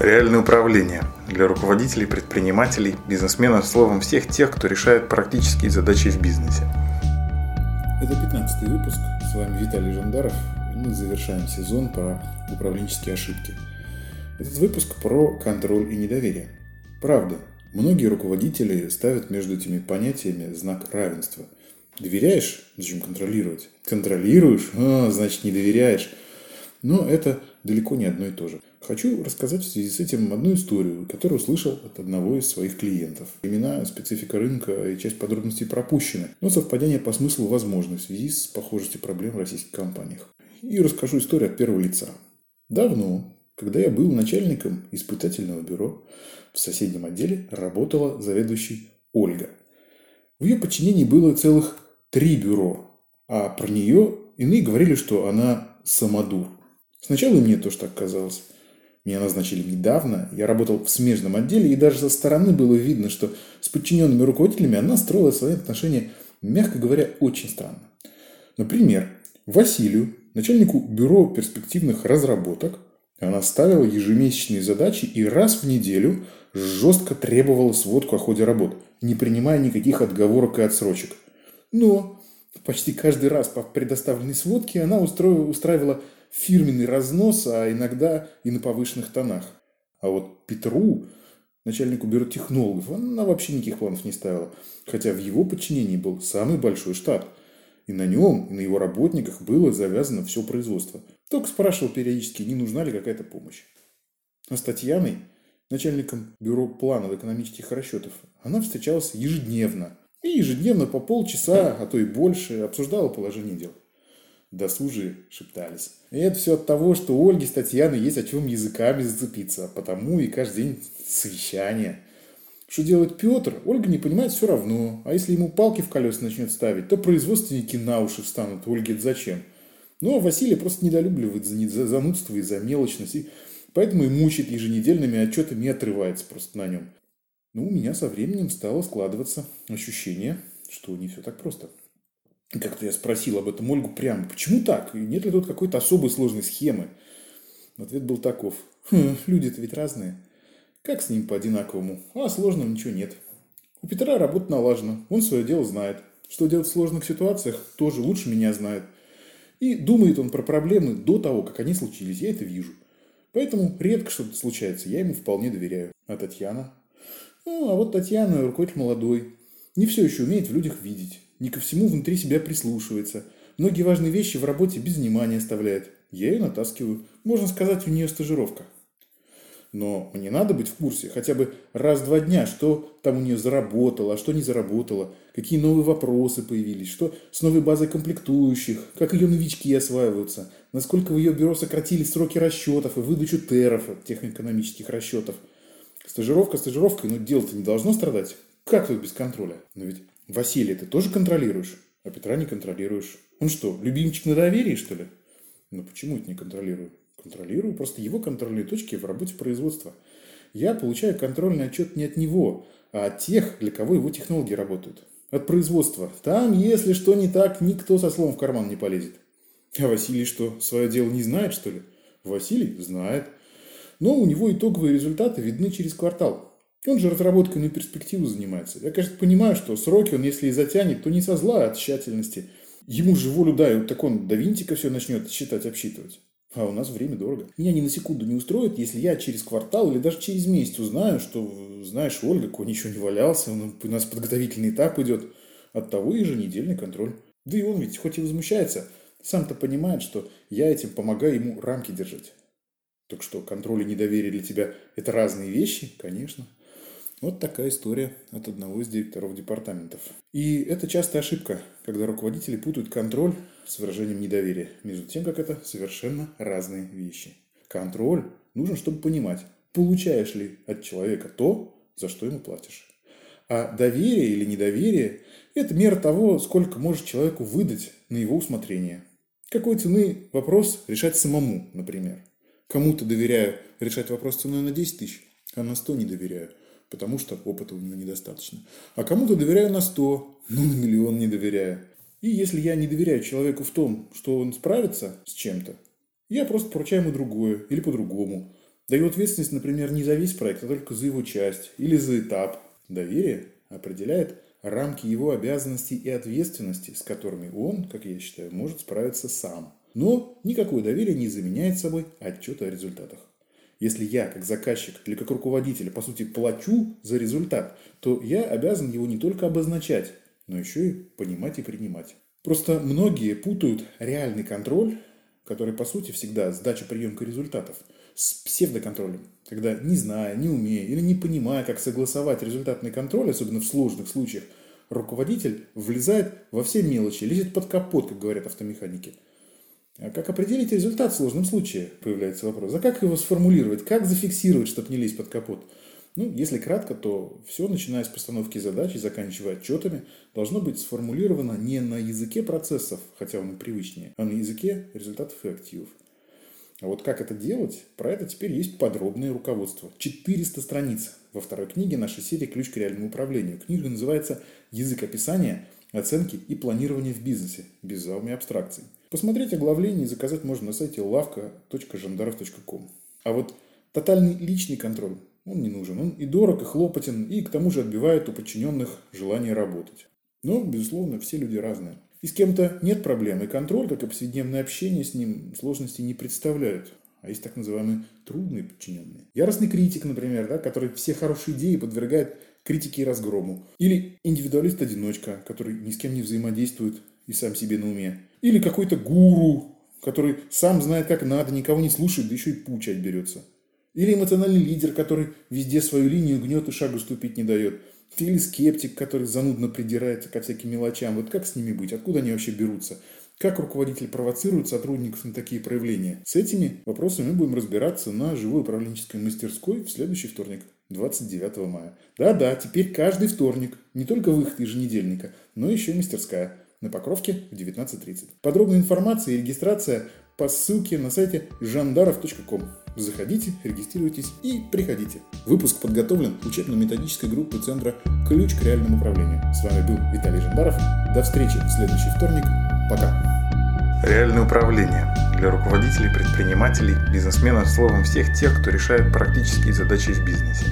Реальное управление для руководителей, предпринимателей, бизнесменов, словом, всех тех, кто решает практические задачи в бизнесе. Это 15 выпуск. С вами Виталий Жандаров. Мы завершаем сезон про управленческие ошибки. Этот выпуск про контроль и недоверие. Правда, многие руководители ставят между этими понятиями знак равенства. Доверяешь? Зачем контролировать? Контролируешь? А, значит, не доверяешь. Но это далеко не одно и то же. Хочу рассказать в связи с этим одну историю, которую услышал от одного из своих клиентов. Имена, специфика рынка и часть подробностей пропущены, но совпадение по смыслу возможно в связи с похожестью проблем в российских компаниях. И расскажу историю от первого лица. Давно, когда я был начальником испытательного бюро, в соседнем отделе работала заведующей Ольга. В ее подчинении было целых три бюро, а про нее иные говорили, что она самодур. Сначала и мне тоже так казалось. Меня назначили недавно, я работал в смежном отделе, и даже со стороны было видно, что с подчиненными руководителями она строила свои отношения, мягко говоря, очень странно. Например, Василию, начальнику бюро перспективных разработок, она ставила ежемесячные задачи и раз в неделю жестко требовала сводку о ходе работ, не принимая никаких отговорок и отсрочек. Но почти каждый раз по предоставленной сводке она устраивала фирменный разнос, а иногда и на повышенных тонах. А вот Петру, начальнику бюро технологов, она вообще никаких планов не ставила. Хотя в его подчинении был самый большой штат. И на нем, и на его работниках было завязано все производство. Только спрашивал периодически, не нужна ли какая-то помощь. А с Татьяной, начальником бюро планов экономических расчетов, она встречалась ежедневно. И ежедневно по полчаса, а то и больше, обсуждала положение дел досужие шептались. И это все от того, что у Ольги с есть о чем языками зацепиться, а потому и каждый день совещание. Что делает Петр, Ольга не понимает все равно. А если ему палки в колеса начнет ставить, то производственники на уши встанут. Ольге это зачем? Ну, а Василий просто недолюбливает за занудство и за мелочность. И поэтому и мучает еженедельными отчетами и отрывается просто на нем. Ну, у меня со временем стало складываться ощущение, что не все так просто. Как-то я спросил об этом Ольгу прямо, почему так? И нет ли тут какой-то особой сложной схемы? Ответ был таков. Хм, люди-то ведь разные. Как с ним по-одинаковому? А сложного ничего нет. У Петра работа налажена, он свое дело знает. Что делать в сложных ситуациях, тоже лучше меня знает. И думает он про проблемы до того, как они случились, я это вижу. Поэтому редко что-то случается, я ему вполне доверяю. А Татьяна? Ну, а вот Татьяна, руководитель молодой, не все еще умеет в людях видеть не ко всему внутри себя прислушивается. Многие важные вещи в работе без внимания оставляет. Я ее натаскиваю. Можно сказать, у нее стажировка. Но мне надо быть в курсе хотя бы раз-два дня, что там у нее заработало, а что не заработало, какие новые вопросы появились, что с новой базой комплектующих, как ее новички осваиваются, насколько в ее бюро сократили сроки расчетов и выдачу теров, техноэкономических расчетов. Стажировка стажировкой, но дело-то не должно страдать. Как тут без контроля? Но ведь Василия ты тоже контролируешь, а Петра не контролируешь. Он что, любимчик на доверии, что ли? Ну почему это не контролирую? Контролирую просто его контрольные точки в работе производства. Я получаю контрольный отчет не от него, а от тех, для кого его технологии работают. От производства. Там, если что не так, никто со словом в карман не полезет. А Василий что, свое дело не знает, что ли? Василий знает. Но у него итоговые результаты видны через квартал. Он же разработкой на перспективу занимается. Я, конечно, понимаю, что сроки он, если и затянет, то не со зла, а от тщательности. Ему же волю дают, так он до винтика все начнет считать, обсчитывать. А у нас время дорого. Меня ни на секунду не устроит, если я через квартал или даже через месяц узнаю, что, знаешь, Ольга, кого ничего не валялся, у нас подготовительный этап идет. От того еженедельный контроль. Да и он ведь хоть и возмущается, сам-то понимает, что я этим помогаю ему рамки держать. Так что контроль и недоверие для тебя – это разные вещи? Конечно. Вот такая история от одного из директоров департаментов. И это частая ошибка, когда руководители путают контроль с выражением недоверия, между тем, как это совершенно разные вещи. Контроль нужен, чтобы понимать, получаешь ли от человека то, за что ему платишь. А доверие или недоверие – это мера того, сколько может человеку выдать на его усмотрение. Какой цены вопрос решать самому, например. Кому-то доверяю решать вопрос ценой на 10 тысяч, а на 100 не доверяю – потому что опыта у него недостаточно. А кому-то доверяю на 100, ну на миллион не доверяю. И если я не доверяю человеку в том, что он справится с чем-то, я просто поручаю ему другое или по-другому. Даю ответственность, например, не за весь проект, а только за его часть или за этап. Доверие определяет рамки его обязанностей и ответственности, с которыми он, как я считаю, может справиться сам. Но никакое доверие не заменяет собой отчет о результатах. Если я, как заказчик или как руководитель, по сути, плачу за результат, то я обязан его не только обозначать, но еще и понимать и принимать. Просто многие путают реальный контроль, который, по сути, всегда сдача приемка результатов, с псевдоконтролем. Когда, не зная, не умея или не понимая, как согласовать результатный контроль, особенно в сложных случаях, руководитель влезает во все мелочи, лезет под капот, как говорят автомеханики – а как определить результат в сложном случае, появляется вопрос. А как его сформулировать, как зафиксировать, чтобы не лезть под капот? Ну, если кратко, то все, начиная с постановки задач и заканчивая отчетами, должно быть сформулировано не на языке процессов, хотя он и привычнее, а на языке результатов и активов. А вот как это делать, про это теперь есть подробное руководство. 400 страниц во второй книге нашей серии «Ключ к реальному управлению». Книга называется «Язык описания, оценки и планирования в бизнесе. Без зауми абстракций». Посмотреть оглавление и заказать можно на сайте lavka.жандаров.ком. А вот тотальный личный контроль, он не нужен. Он и дорог, и хлопотен, и к тому же отбивает у подчиненных желание работать. Но, безусловно, все люди разные. И с кем-то нет проблем, и контроль, как и повседневное общение с ним, сложности не представляют. А есть так называемые трудные подчиненные. Яростный критик, например, да, который все хорошие идеи подвергает критике и разгрому. Или индивидуалист-одиночка, который ни с кем не взаимодействует и сам себе на уме. Или какой-то гуру, который сам знает, как надо, никого не слушает, да еще и получать берется. Или эмоциональный лидер, который везде свою линию гнет и шагу ступить не дает. Или скептик, который занудно придирается ко всяким мелочам. Вот как с ними быть? Откуда они вообще берутся? Как руководитель провоцирует сотрудников на такие проявления? С этими вопросами мы будем разбираться на живой управленческой мастерской в следующий вторник, 29 мая. Да-да, теперь каждый вторник. Не только выход еженедельника, но еще и мастерская на Покровке в 19.30. Подробная информация и регистрация по ссылке на сайте жандаров.ком. Заходите, регистрируйтесь и приходите. Выпуск подготовлен учебно-методической группой Центра «Ключ к реальному управлению». С вами был Виталий Жандаров. До встречи в следующий вторник. Пока. Реальное управление для руководителей, предпринимателей, бизнесменов, словом, всех тех, кто решает практические задачи в бизнесе.